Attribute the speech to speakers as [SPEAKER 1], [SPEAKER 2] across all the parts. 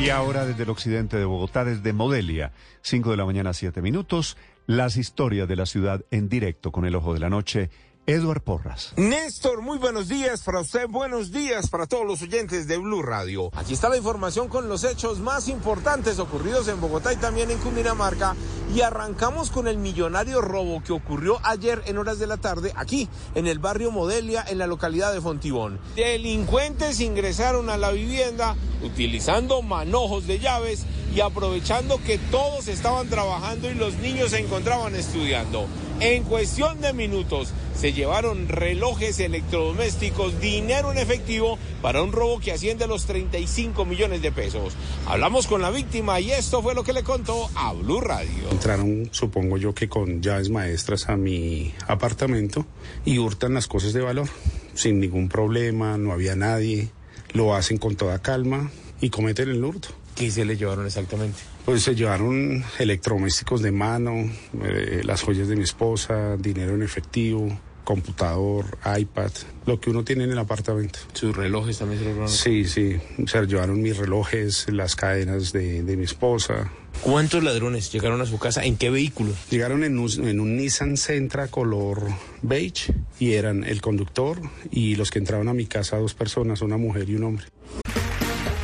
[SPEAKER 1] Y ahora desde el occidente de Bogotá, desde Modelia, 5 de la mañana, 7 minutos, las historias de la ciudad en directo con el ojo de la noche. Eduard Porras.
[SPEAKER 2] Néstor, muy buenos días para usted, buenos días para todos los oyentes de Blue Radio. Aquí está la información con los hechos más importantes ocurridos en Bogotá y también en Cundinamarca. Y arrancamos con el millonario robo que ocurrió ayer en horas de la tarde aquí, en el barrio Modelia, en la localidad de Fontibón. Delincuentes ingresaron a la vivienda utilizando manojos de llaves y aprovechando que todos estaban trabajando y los niños se encontraban estudiando. En cuestión de minutos se llevaron relojes electrodomésticos, dinero en efectivo para un robo que asciende a los 35 millones de pesos. Hablamos con la víctima y esto fue lo que le contó a Blue Radio.
[SPEAKER 3] Entraron, supongo yo que con llaves maestras a mi apartamento y hurtan las cosas de valor sin ningún problema, no había nadie, lo hacen con toda calma y cometen el hurto.
[SPEAKER 2] ¿Qué se le llevaron exactamente?
[SPEAKER 3] Pues se llevaron electrodomésticos de mano, eh, las joyas de mi esposa, dinero en efectivo, computador, iPad, lo que uno tiene en el apartamento.
[SPEAKER 2] ¿Sus relojes también se robaron?
[SPEAKER 3] Sí, sí, se llevaron mis relojes, las cadenas de, de mi esposa.
[SPEAKER 2] ¿Cuántos ladrones llegaron a su casa? ¿En qué vehículo?
[SPEAKER 3] Llegaron en un, en un Nissan Sentra color beige y eran el conductor y los que entraban a mi casa dos personas, una mujer y un hombre.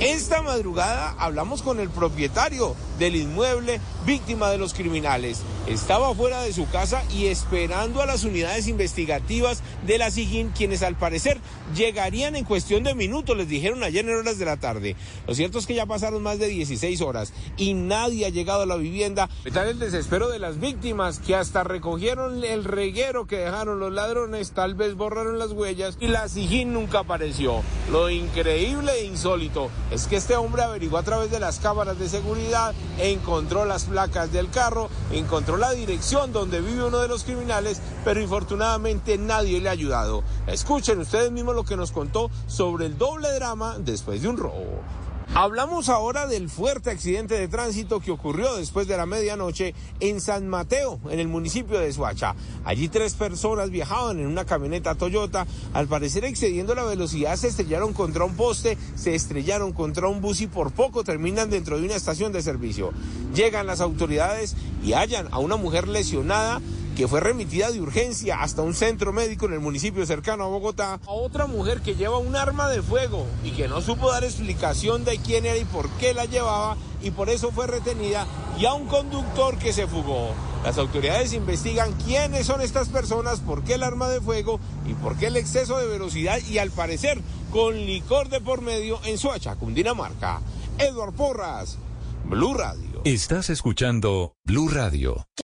[SPEAKER 2] Esta madrugada hablamos con el propietario del inmueble, víctima de los criminales. Estaba fuera de su casa y esperando a las unidades investigativas de la SIGIN, quienes al parecer llegarían en cuestión de minutos, les dijeron ayer en horas de la tarde. Lo cierto es que ya pasaron más de 16 horas y nadie ha llegado a la vivienda. Está el desespero de las víctimas que hasta recogieron el reguero que dejaron los ladrones, tal vez borraron las huellas y la SIGIN nunca apareció. Lo increíble e insólito es que este hombre averiguó a través de las cámaras de seguridad, encontró las placas del carro, encontró la dirección donde vive uno de los criminales, pero infortunadamente nadie le ha ayudado. Escuchen ustedes mismos lo que nos contó sobre el doble drama después de un robo. Hablamos ahora del fuerte accidente de tránsito que ocurrió después de la medianoche en San Mateo, en el municipio de Suacha. Allí tres personas viajaban en una camioneta Toyota, al parecer excediendo la velocidad se estrellaron contra un poste, se estrellaron contra un bus y por poco terminan dentro de una estación de servicio. Llegan las autoridades y hallan a una mujer lesionada que fue remitida de urgencia hasta un centro médico en el municipio cercano a Bogotá, a otra mujer que lleva un arma de fuego y que no supo dar explicación de quién era y por qué la llevaba y por eso fue retenida, y a un conductor que se fugó. Las autoridades investigan quiénes son estas personas, por qué el arma de fuego y por qué el exceso de velocidad y al parecer con licor de por medio en Soacha, Cundinamarca. Eduard Porras, Blue Radio.
[SPEAKER 4] Estás escuchando Blue Radio.